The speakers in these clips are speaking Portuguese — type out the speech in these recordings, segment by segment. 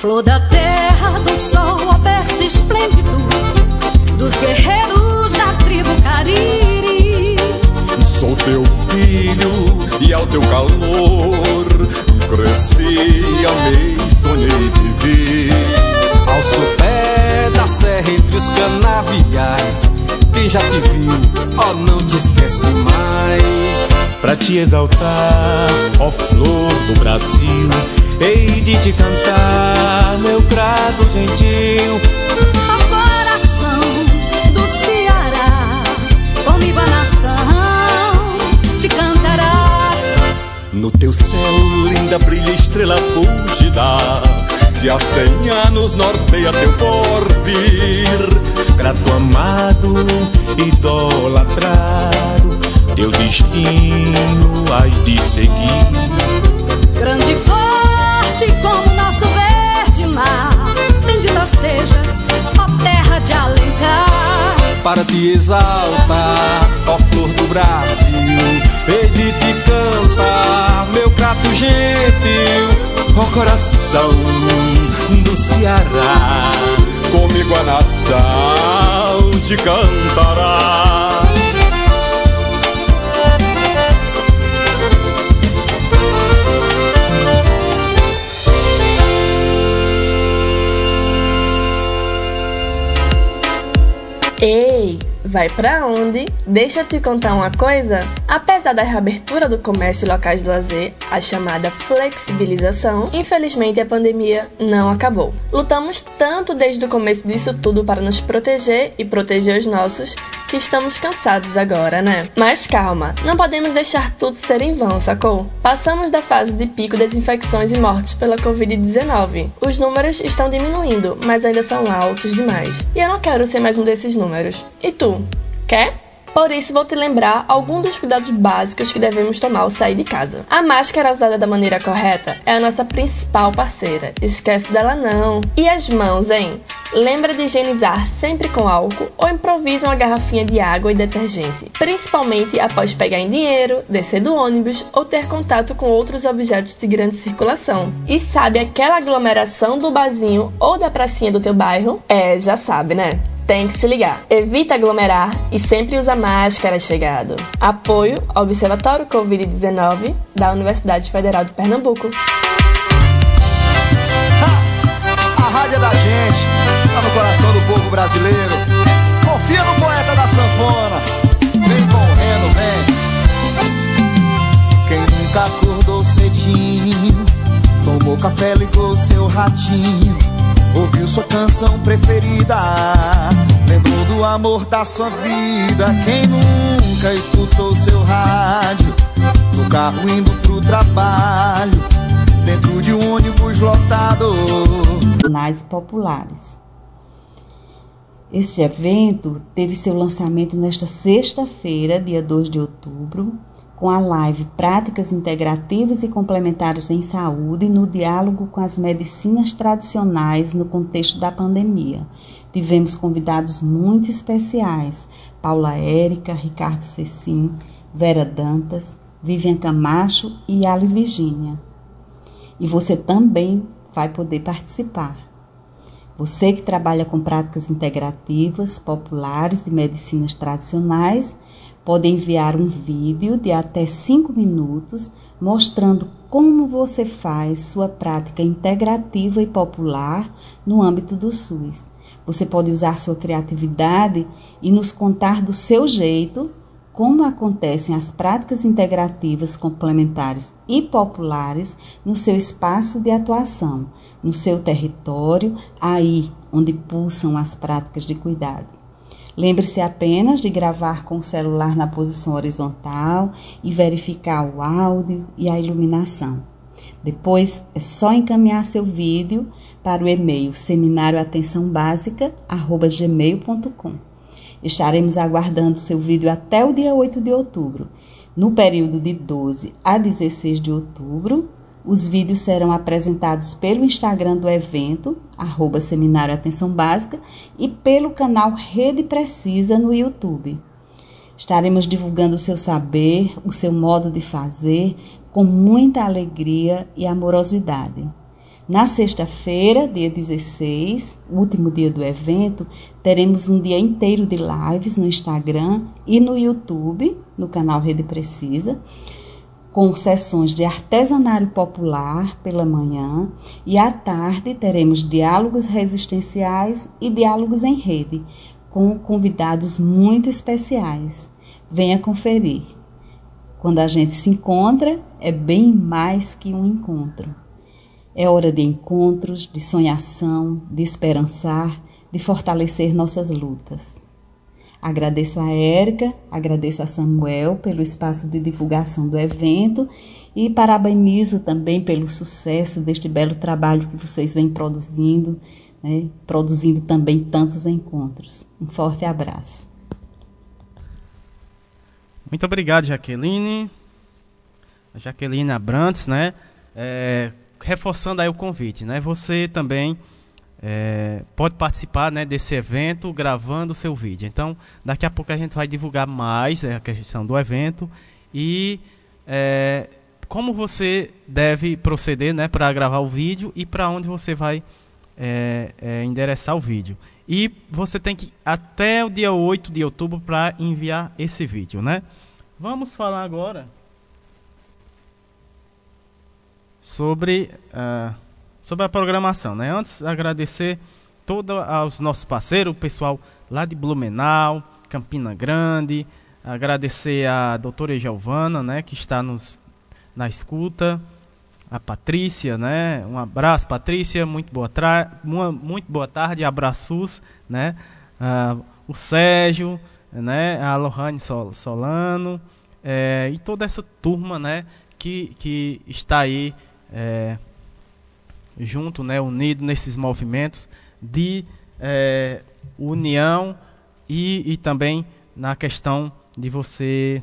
Flor da terra, do sol, o berço esplêndido dos guerreiros da tribo Cariri. Sou teu filho e ao teu calor cresci, amei, sonhei e vivi. Ao sopé da serra entre os canaviais, quem já te viu, ó, oh, não te esquece mais. Pra te exaltar, ó flor do Brasil, hei de te cantar, meu grato gentil. Coração do Ceará, comigo a nação te cantará. No teu céu, linda, brilha estrela fugida, que há cem anos norteia teu porvir. Grato amado, idolatrado, teu destino has de seguir. Grande e forte como nosso verde mar, bendita sejas, ó terra de Alencar. Para te exaltar, ó flor do Brasil, hei de te cantar, meu prato gentil, ó coração do Ceará, comigo a nação te cantará. Ei, vai pra onde? Deixa eu te contar uma coisa. Da reabertura do comércio e locais de lazer, a chamada flexibilização, infelizmente a pandemia não acabou. Lutamos tanto desde o começo disso tudo para nos proteger e proteger os nossos que estamos cansados agora, né? Mas calma, não podemos deixar tudo ser em vão, sacou? Passamos da fase de pico das infecções e mortes pela Covid-19. Os números estão diminuindo, mas ainda são altos demais. E eu não quero ser mais um desses números. E tu? Quer? Por isso, vou te lembrar alguns dos cuidados básicos que devemos tomar ao sair de casa. A máscara usada da maneira correta é a nossa principal parceira. Esquece dela não. E as mãos, hein? Lembra de higienizar sempre com álcool ou improvisa uma garrafinha de água e detergente, principalmente após pegar em dinheiro, descer do ônibus ou ter contato com outros objetos de grande circulação. E sabe aquela aglomeração do barzinho ou da pracinha do teu bairro? É, já sabe, né? Tem que se ligar. Evita aglomerar e sempre usa máscara chegado. Apoio ao Observatório Covid-19 da Universidade Federal de Pernambuco. Ha! A rádio é da gente, tá no coração do povo brasileiro. Confia no poeta da sanfona. Vem correndo, vem. Quem nunca acordou cedinho, tomou café, ligou seu ratinho Ouviu sua canção preferida? Lembrou do amor da sua vida? Quem nunca escutou seu rádio? No carro indo pro trabalho Dentro de um ônibus lotado. Jornais populares. Este evento teve seu lançamento nesta sexta-feira, dia 2 de outubro, com a live Práticas Integrativas e Complementares em Saúde no diálogo com as medicinas tradicionais no contexto da pandemia. Tivemos convidados muito especiais: Paula Érica, Ricardo Cecim, Vera Dantas, Vivian Camacho e Ali Virgínia. E você também vai poder participar. Você que trabalha com práticas integrativas, populares e medicinas tradicionais, pode enviar um vídeo de até 5 minutos mostrando como você faz sua prática integrativa e popular no âmbito do SUS. Você pode usar sua criatividade e nos contar do seu jeito como acontecem as práticas integrativas complementares e populares no seu espaço de atuação, no seu território, aí onde pulsam as práticas de cuidado. Lembre-se apenas de gravar com o celular na posição horizontal e verificar o áudio e a iluminação. Depois é só encaminhar seu vídeo para o e-mail seminarioatençãobásica@gmail.com. Estaremos aguardando seu vídeo até o dia 8 de outubro. No período de 12 a 16 de outubro, os vídeos serão apresentados pelo Instagram do evento, arroba Seminário Atenção Básica, e pelo canal Rede Precisa no YouTube. Estaremos divulgando o seu saber, o seu modo de fazer, com muita alegria e amorosidade. Na sexta-feira, dia 16, último dia do evento, teremos um dia inteiro de lives no Instagram e no YouTube, no canal Rede Precisa, com sessões de artesanato popular pela manhã e à tarde teremos diálogos resistenciais e diálogos em rede, com convidados muito especiais. Venha conferir. Quando a gente se encontra, é bem mais que um encontro. É hora de encontros, de sonhação, de esperançar, de fortalecer nossas lutas. Agradeço a Érica, agradeço a Samuel pelo espaço de divulgação do evento e parabenizo também pelo sucesso deste belo trabalho que vocês vêm produzindo, né? produzindo também tantos encontros. Um forte abraço. Muito obrigado, Jaqueline. Jaqueline Abrantes, né? É, reforçando aí o convite, né? Você também é, pode participar né, desse evento gravando o seu vídeo. Então, daqui a pouco a gente vai divulgar mais é, a questão do evento e é, como você deve proceder né, para gravar o vídeo e para onde você vai é, é, endereçar o vídeo. E você tem que até o dia 8 de outubro para enviar esse vídeo, né? Vamos falar agora sobre, uh, sobre a programação. Né? Antes, agradecer todos aos nossos parceiros, o pessoal lá de Blumenau, Campina Grande, agradecer a doutora Giovana, né, que está nos, na escuta, a Patrícia, né, um abraço, Patrícia, muito boa, tra muito boa tarde, abraços, né, uh, o Sérgio, né, a Lohane Sol Solano, é, e toda essa turma, né, que, que está aí é, junto, né, unido nesses movimentos de é, união e, e também na questão de você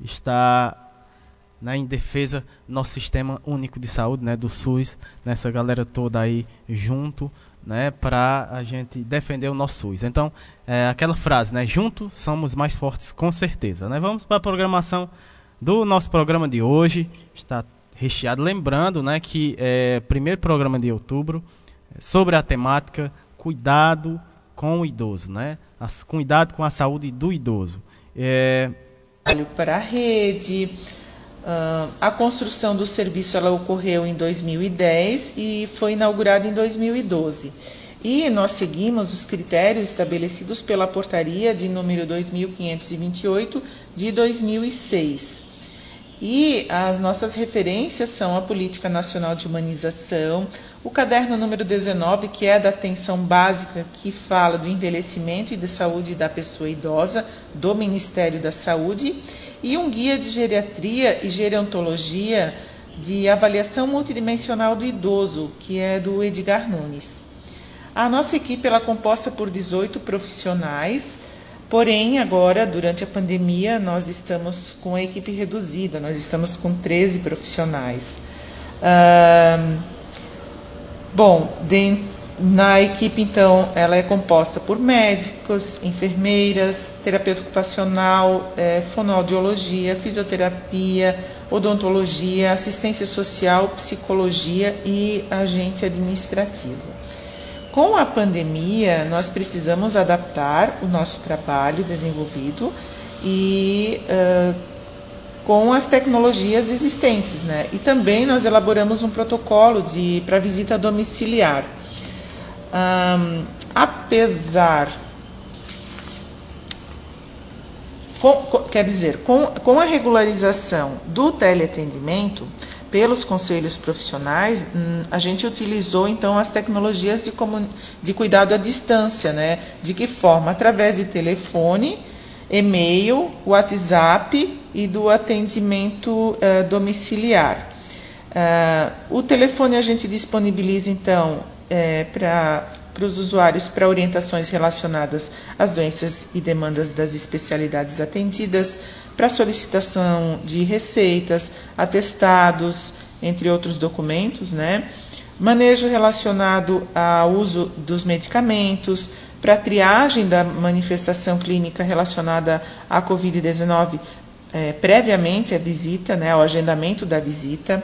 estar né, em defesa do nosso sistema único de saúde, né, do SUS, nessa galera toda aí junto, né, para a gente defender o nosso SUS. Então, é aquela frase, né, juntos somos mais fortes, com certeza. Né? Vamos para a programação do nosso programa de hoje. Está recheado. Lembrando né, que é primeiro programa de outubro sobre a temática cuidado com o idoso, né? As, cuidado com a saúde do idoso. É... Para a rede, uh, a construção do serviço ela ocorreu em 2010 e foi inaugurada em 2012. E nós seguimos os critérios estabelecidos pela portaria de número 2528 de 2006. E as nossas referências são a Política Nacional de Humanização, o caderno número 19, que é da atenção básica, que fala do envelhecimento e da saúde da pessoa idosa, do Ministério da Saúde, e um guia de geriatria e gerontologia de avaliação multidimensional do idoso, que é do Edgar Nunes. A nossa equipe ela é composta por 18 profissionais, Porém, agora, durante a pandemia, nós estamos com a equipe reduzida, nós estamos com 13 profissionais. bom, de, na equipe, então, ela é composta por médicos, enfermeiras, terapeuta ocupacional, é, fonoaudiologia, fisioterapia, odontologia, assistência social, psicologia e agente administrativo. Com a pandemia, nós precisamos adaptar o nosso trabalho desenvolvido e uh, com as tecnologias existentes, né? E também nós elaboramos um protocolo de para visita domiciliar. Um, apesar com, com, quer dizer, com, com a regularização do teleatendimento, pelos conselhos profissionais, hum, a gente utilizou então as tecnologias de, de cuidado à distância, né? De que forma? Através de telefone, e-mail, WhatsApp e do atendimento uh, domiciliar. Uh, o telefone a gente disponibiliza então é, para para os usuários para orientações relacionadas às doenças e demandas das especialidades atendidas, para solicitação de receitas, atestados, entre outros documentos, né? Manejo relacionado ao uso dos medicamentos, para triagem da manifestação clínica relacionada à Covid-19 é, previamente à visita, né, ao agendamento da visita,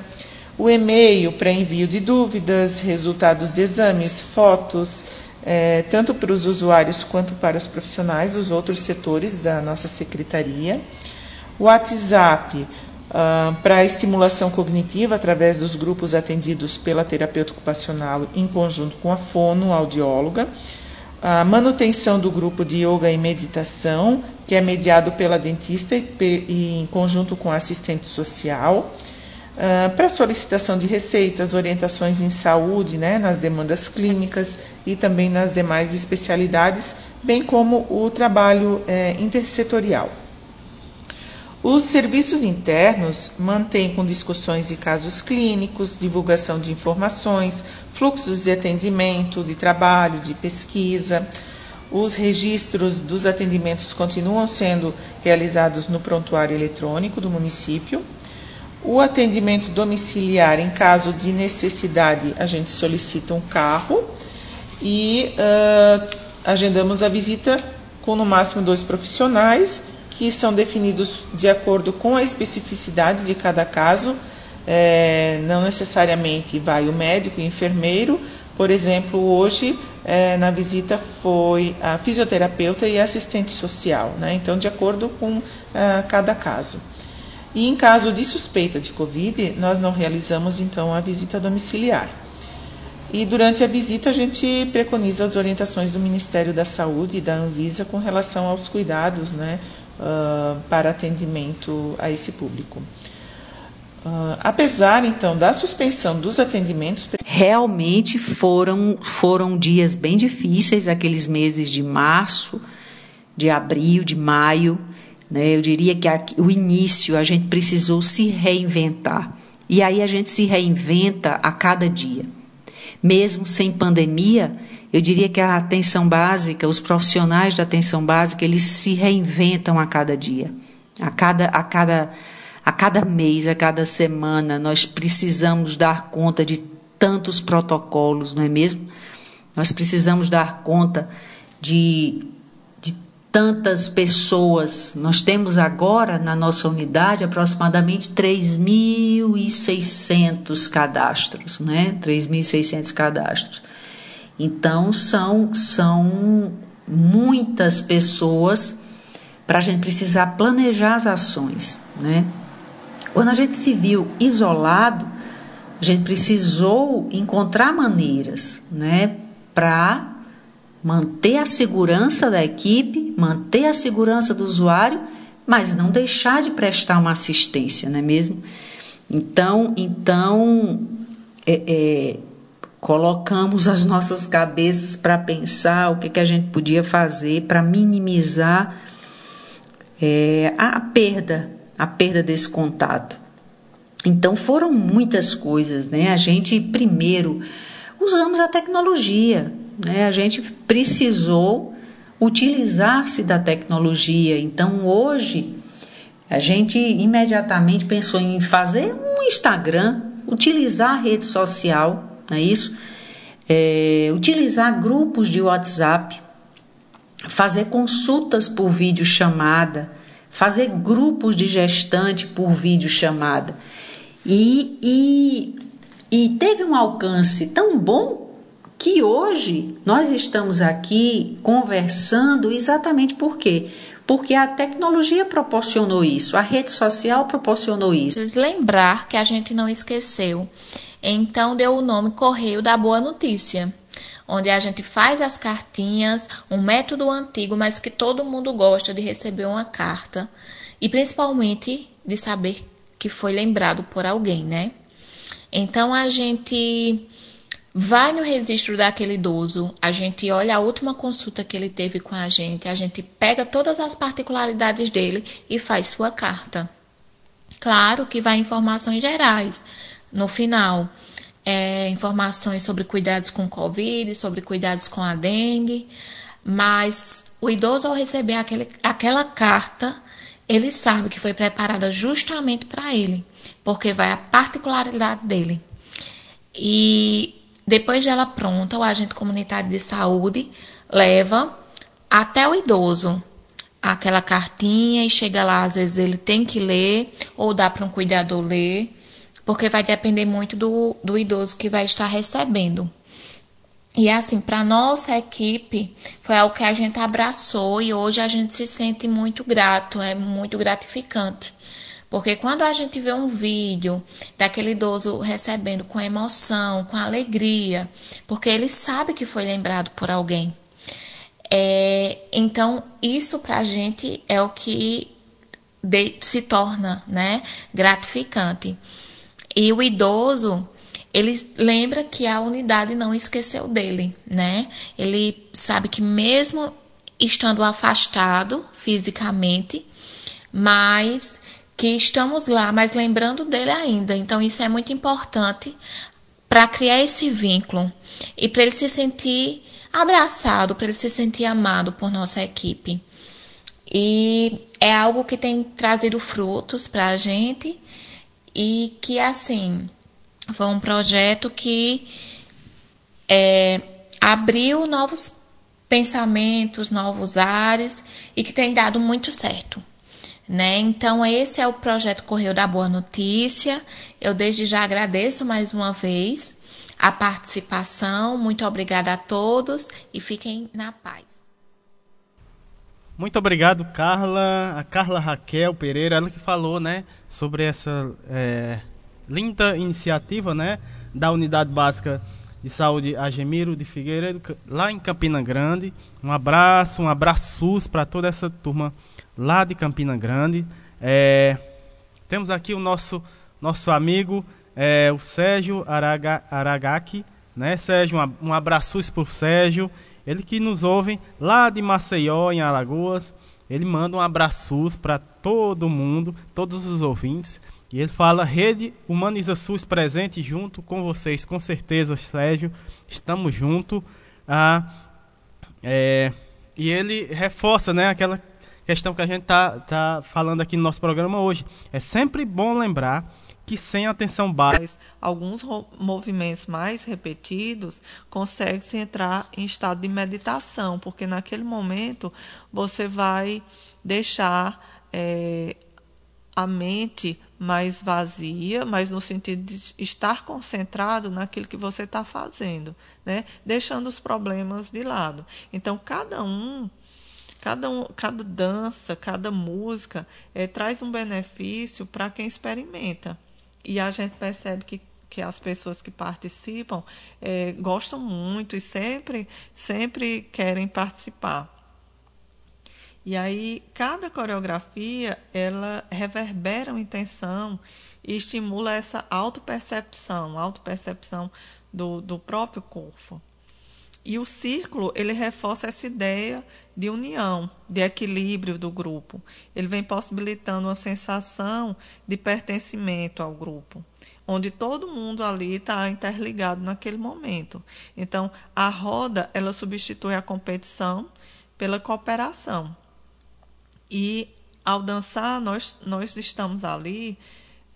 o e-mail para envio de dúvidas, resultados de exames, fotos, é, tanto para os usuários quanto para os profissionais dos outros setores da nossa secretaria. WhatsApp uh, para estimulação cognitiva através dos grupos atendidos pela terapeuta ocupacional em conjunto com a fono, audióloga. A manutenção do grupo de yoga e meditação, que é mediado pela dentista e, e em conjunto com a assistente social Uh, para solicitação de receitas, orientações em saúde, né, nas demandas clínicas e também nas demais especialidades, bem como o trabalho é, intersetorial. Os serviços internos mantêm com discussões de casos clínicos, divulgação de informações, fluxos de atendimento, de trabalho, de pesquisa. Os registros dos atendimentos continuam sendo realizados no prontuário eletrônico do município o atendimento domiciliar, em caso de necessidade, a gente solicita um carro e uh, agendamos a visita com no máximo dois profissionais, que são definidos de acordo com a especificidade de cada caso. É, não necessariamente vai o médico e o enfermeiro. Por exemplo, hoje é, na visita foi a fisioterapeuta e assistente social, né? então, de acordo com uh, cada caso. E em caso de suspeita de Covid, nós não realizamos então a visita domiciliar. E durante a visita a gente preconiza as orientações do Ministério da Saúde e da Anvisa com relação aos cuidados né, uh, para atendimento a esse público. Uh, apesar então da suspensão dos atendimentos. Realmente foram, foram dias bem difíceis, aqueles meses de março, de abril, de maio né? Eu diria que o início a gente precisou se reinventar. E aí a gente se reinventa a cada dia. Mesmo sem pandemia, eu diria que a atenção básica, os profissionais da atenção básica, eles se reinventam a cada dia. A cada, a cada, a cada mês, a cada semana, nós precisamos dar conta de tantos protocolos, não é mesmo? Nós precisamos dar conta de tantas pessoas. Nós temos agora na nossa unidade aproximadamente 3.600 cadastros, né? 3.600 cadastros. Então são são muitas pessoas para a gente precisar planejar as ações, né? Quando a gente se viu isolado, a gente precisou encontrar maneiras, né, para manter a segurança da equipe, manter a segurança do usuário, mas não deixar de prestar uma assistência, não é mesmo? Então, então é, é, colocamos as nossas cabeças para pensar o que, que a gente podia fazer para minimizar é, a perda, a perda desse contato. Então foram muitas coisas, né? A gente primeiro usamos a tecnologia, né? A gente precisou utilizar-se da tecnologia. Então, hoje, a gente imediatamente pensou em fazer um Instagram, utilizar a rede social, não é isso? É, utilizar grupos de WhatsApp, fazer consultas por videochamada, fazer grupos de gestante por videochamada. E, e, e teve um alcance tão bom que hoje nós estamos aqui conversando exatamente por quê? Porque a tecnologia proporcionou isso, a rede social proporcionou isso. Lembrar que a gente não esqueceu. Então deu o nome Correio da Boa Notícia, onde a gente faz as cartinhas, um método antigo, mas que todo mundo gosta de receber uma carta e principalmente de saber que foi lembrado por alguém, né? Então a gente Vai no registro daquele idoso, a gente olha a última consulta que ele teve com a gente, a gente pega todas as particularidades dele e faz sua carta. Claro que vai informações gerais. No final, é, informações sobre cuidados com Covid, sobre cuidados com a dengue, mas o idoso, ao receber aquele, aquela carta, ele sabe que foi preparada justamente para ele, porque vai a particularidade dele. E depois de ela pronta, o agente comunitário de saúde leva até o idoso aquela cartinha e chega lá, às vezes ele tem que ler ou dá para um cuidador ler porque vai depender muito do, do idoso que vai estar recebendo. E assim, para nossa equipe, foi algo que a gente abraçou e hoje a gente se sente muito grato, é muito gratificante. Porque quando a gente vê um vídeo daquele idoso recebendo com emoção, com alegria, porque ele sabe que foi lembrado por alguém. É, então, isso para a gente é o que de, se torna né, gratificante. E o idoso, ele lembra que a unidade não esqueceu dele, né? Ele sabe que mesmo estando afastado fisicamente, mas que estamos lá, mas lembrando dele ainda. Então, isso é muito importante para criar esse vínculo e para ele se sentir abraçado, para ele se sentir amado por nossa equipe. E é algo que tem trazido frutos para a gente e que, assim, foi um projeto que é, abriu novos pensamentos, novos ares e que tem dado muito certo né? Então esse é o projeto Correio da Boa Notícia. Eu desde já agradeço mais uma vez a participação. Muito obrigada a todos e fiquem na paz. Muito obrigado, Carla, a Carla Raquel Pereira, ela que falou, né, sobre essa é, linda iniciativa, né, da Unidade Básica de Saúde Agemiro de Figueiredo, lá em Campina Grande. Um abraço, um abraço para toda essa turma lá de Campina Grande. É, temos aqui o nosso, nosso amigo, é, o Sérgio Araga, Aragaki. Né, Sérgio, um, um abraço para o Sérgio. Ele que nos ouve lá de Maceió, em Alagoas. Ele manda um abraço para todo mundo, todos os ouvintes. E ele fala: Rede Humaniza SUS presente junto com vocês, com certeza, Sérgio. Estamos juntos. Ah, é, e ele reforça né, aquela questão que a gente está tá falando aqui no nosso programa hoje. É sempre bom lembrar que sem atenção básica. Alguns movimentos mais repetidos consegue-se entrar em estado de meditação, porque naquele momento você vai deixar é, a mente mais vazia, mas no sentido de estar concentrado naquilo que você está fazendo, né? deixando os problemas de lado. Então, cada um Cada, um, cada dança, cada música é, traz um benefício para quem experimenta. E a gente percebe que, que as pessoas que participam é, gostam muito e sempre, sempre querem participar. E aí, cada coreografia, ela reverbera uma intenção e estimula essa autopercepção, autopercepção do, do próprio corpo. E o círculo, ele reforça essa ideia de união, de equilíbrio do grupo. Ele vem possibilitando uma sensação de pertencimento ao grupo, onde todo mundo ali está interligado naquele momento. Então, a roda, ela substitui a competição pela cooperação. E ao dançar, nós, nós estamos ali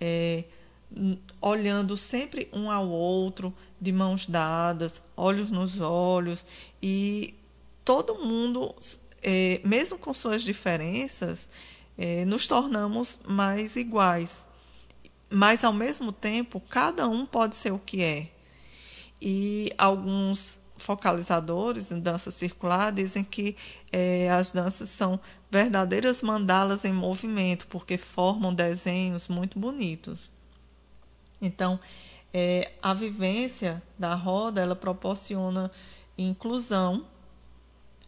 é, olhando sempre um ao outro, de mãos dadas, olhos nos olhos, e todo mundo, é, mesmo com suas diferenças, é, nos tornamos mais iguais. Mas, ao mesmo tempo, cada um pode ser o que é. E alguns focalizadores em dança circular dizem que é, as danças são verdadeiras mandalas em movimento, porque formam desenhos muito bonitos. Então, é, a vivência da roda ela proporciona inclusão,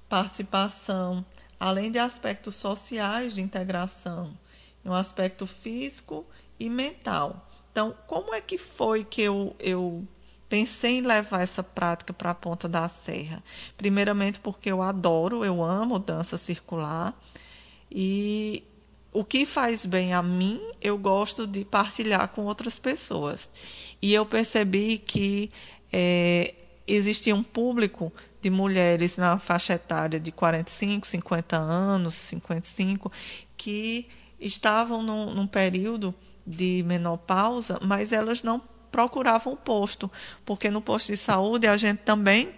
participação, além de aspectos sociais de integração, um aspecto físico e mental. Então, como é que foi que eu, eu pensei em levar essa prática para a ponta da serra? Primeiramente porque eu adoro, eu amo dança circular e o que faz bem a mim, eu gosto de partilhar com outras pessoas. E eu percebi que é, existia um público de mulheres na faixa etária de 45, 50 anos, 55, que estavam num, num período de menopausa, mas elas não procuravam o posto, porque no posto de saúde a gente também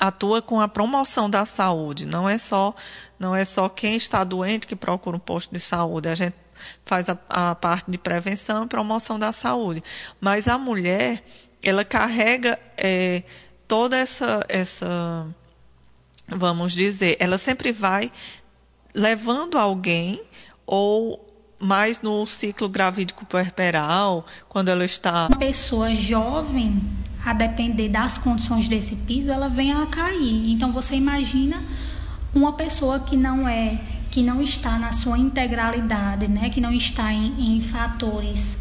atua com a promoção da saúde. Não é só não é só quem está doente que procura um posto de saúde. A gente faz a, a parte de prevenção e promoção da saúde. Mas a mulher, ela carrega é, toda essa, essa, vamos dizer, ela sempre vai levando alguém ou mais no ciclo gravídico puerperal, quando ela está. Uma pessoa jovem, a depender das condições desse piso, ela vem a cair. Então você imagina uma pessoa que não é, que não está na sua integralidade, né, que não está em, em fatores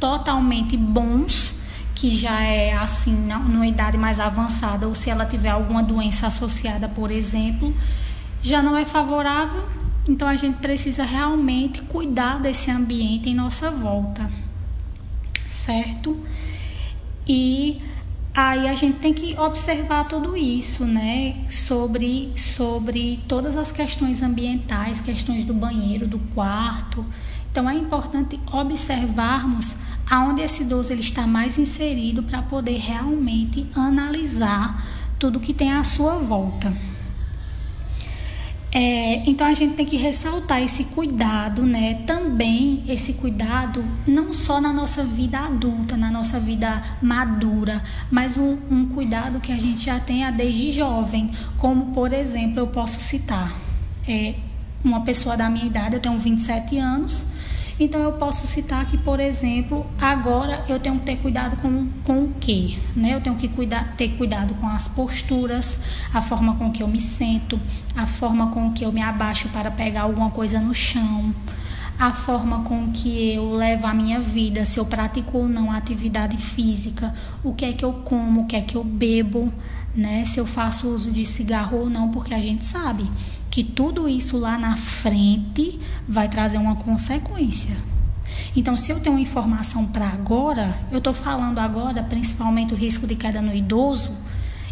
totalmente bons, que já é assim, numa idade mais avançada, ou se ela tiver alguma doença associada, por exemplo, já não é favorável então a gente precisa realmente cuidar desse ambiente em nossa volta, certo? E aí a gente tem que observar tudo isso, né? Sobre, sobre todas as questões ambientais, questões do banheiro, do quarto. Então é importante observarmos aonde esse idoso ele está mais inserido para poder realmente analisar tudo que tem à sua volta. É, então a gente tem que ressaltar esse cuidado, né? Também esse cuidado não só na nossa vida adulta, na nossa vida madura, mas um, um cuidado que a gente já tenha desde jovem, como por exemplo eu posso citar é, uma pessoa da minha idade, eu tenho 27 anos, então eu posso citar que, por exemplo, agora eu tenho que ter cuidado com, com o quê? Né? Eu tenho que cuidar, ter cuidado com as posturas, a forma com que eu me sento, a forma com que eu me abaixo para pegar alguma coisa no chão, a forma com que eu levo a minha vida, se eu pratico ou não atividade física, o que é que eu como, o que é que eu bebo, né? Se eu faço uso de cigarro ou não, porque a gente sabe que tudo isso lá na frente vai trazer uma consequência. Então, se eu tenho informação para agora, eu estou falando agora, principalmente o risco de queda no idoso,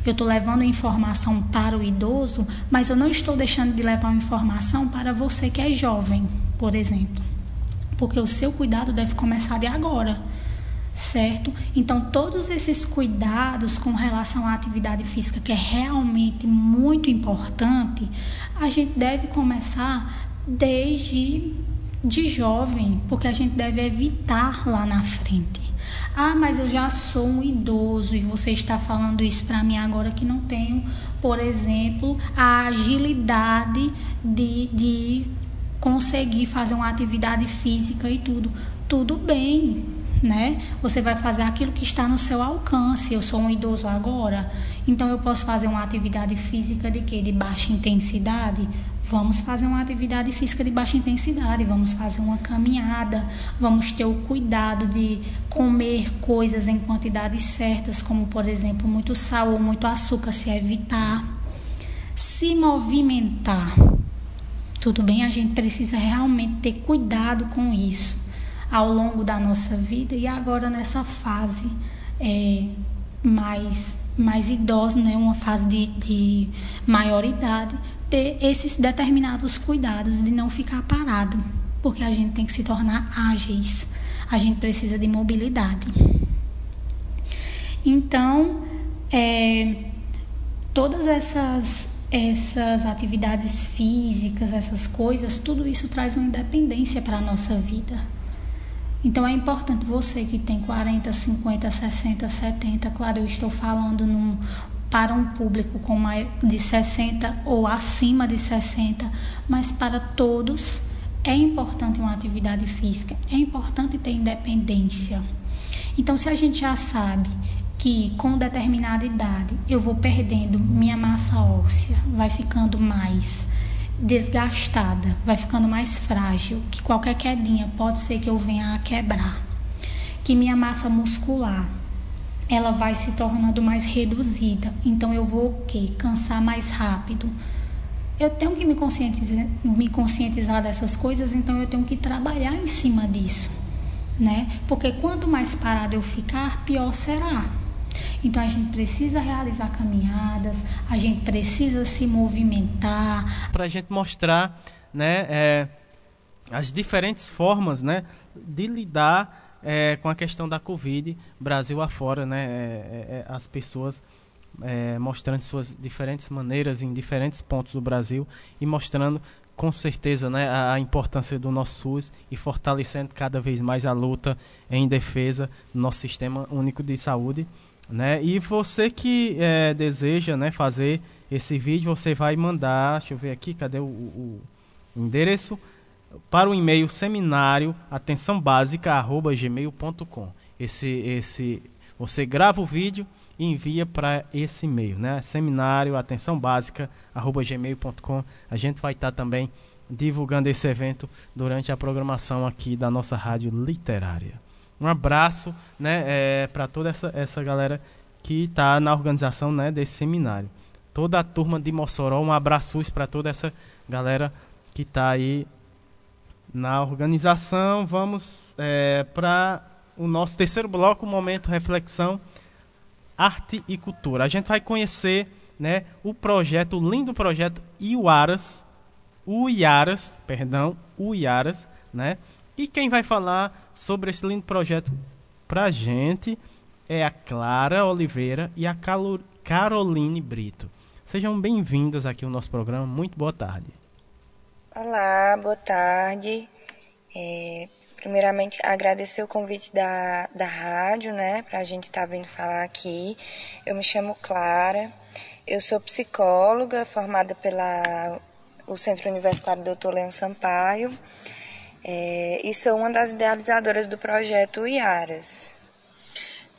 eu estou levando informação para o idoso, mas eu não estou deixando de levar informação para você que é jovem, por exemplo. Porque o seu cuidado deve começar de agora certo? Então, todos esses cuidados com relação à atividade física, que é realmente muito importante, a gente deve começar desde de jovem, porque a gente deve evitar lá na frente. Ah, mas eu já sou um idoso e você está falando isso para mim agora que não tenho, por exemplo, a agilidade de, de conseguir fazer uma atividade física e tudo. Tudo bem, né? Você vai fazer aquilo que está no seu alcance. Eu sou um idoso agora, então eu posso fazer uma atividade física de quê? De baixa intensidade? Vamos fazer uma atividade física de baixa intensidade, vamos fazer uma caminhada, vamos ter o cuidado de comer coisas em quantidades certas, como por exemplo, muito sal ou muito açúcar, se evitar. Se movimentar. Tudo bem, a gente precisa realmente ter cuidado com isso ao longo da nossa vida e agora nessa fase é, mais, mais idosa, né, uma fase de, de maioridade, ter esses determinados cuidados de não ficar parado, porque a gente tem que se tornar ágeis, a gente precisa de mobilidade. Então, é, todas essas essas atividades físicas, essas coisas, tudo isso traz uma independência para a nossa vida. Então é importante você que tem 40, 50, 60, 70, claro, eu estou falando num, para um público com mais de 60 ou acima de 60, mas para todos é importante uma atividade física, é importante ter independência. Então, se a gente já sabe que com determinada idade eu vou perdendo minha massa óssea, vai ficando mais desgastada, vai ficando mais frágil, que qualquer quedinha pode ser que eu venha a quebrar, que minha massa muscular ela vai se tornando mais reduzida, então eu vou? Cansar mais rápido. Eu tenho que me conscientizar, me conscientizar dessas coisas, então eu tenho que trabalhar em cima disso, né? Porque quanto mais parado eu ficar, pior será. Então a gente precisa realizar caminhadas, a gente precisa se movimentar. Para a gente mostrar né, é, as diferentes formas né, de lidar é, com a questão da Covid, Brasil afora, né, é, é, é as pessoas é, mostrando suas diferentes maneiras em diferentes pontos do Brasil e mostrando com certeza né, a, importância do nosso SUS e fortalecendo cada vez mais a luta em defesa do nosso sistema único de saúde. Né? E você que é, deseja né, fazer esse vídeo, você vai mandar, deixa eu ver aqui, cadê o, o, endereço? Para o e-mail seminário atenção básica arroba gmail.com. Esse, esse, você grava o vídeo e envia para esse e-mail, né? Seminário atenção básica arroba gmail.com. A gente vai estar tá também divulgando esse evento durante a programação aqui da nossa rádio literária. Um abraço, né, é, para toda essa, essa galera que está na organização, né, desse seminário. Toda a turma de Mossoró, um abraço para toda essa galera que está aí na organização. Vamos é, para o nosso terceiro bloco, momento reflexão arte e cultura. A gente vai conhecer né, o projeto, o lindo projeto Iuaras, Uiaras, perdão, Uiaras, né? E quem vai falar sobre esse lindo projeto pra gente é a Clara Oliveira e a Caroline Brito. Sejam bem-vindas aqui ao nosso programa. Muito boa tarde. Olá, boa tarde. É, Primeiramente, agradecer o convite da, da rádio, né, para a gente estar tá vindo falar aqui. Eu me chamo Clara, eu sou psicóloga, formada pela o Centro Universitário Dr. Leão Sampaio, é, e sou uma das idealizadoras do projeto IARAS.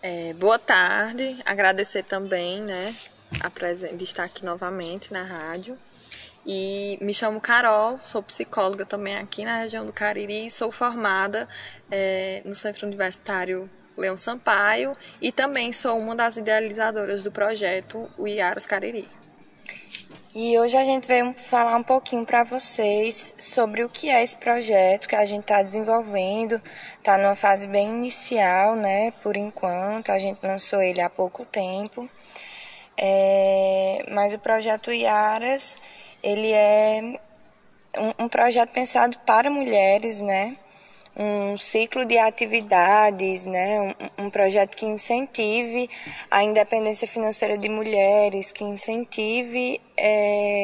É, boa tarde, agradecer também, né, a de estar aqui novamente na rádio. E me chamo Carol, sou psicóloga também aqui na região do Cariri, sou formada é, no Centro Universitário Leão Sampaio e também sou uma das idealizadoras do projeto O Iaras Cariri. E hoje a gente veio falar um pouquinho para vocês sobre o que é esse projeto que a gente está desenvolvendo. Está numa fase bem inicial, né? Por enquanto, a gente lançou ele há pouco tempo. É, mas o projeto Iaras ele é um, um projeto pensado para mulheres, né? Um ciclo de atividades, né? Um, um, projeto que incentive a independência financeira de mulheres, que incentive é,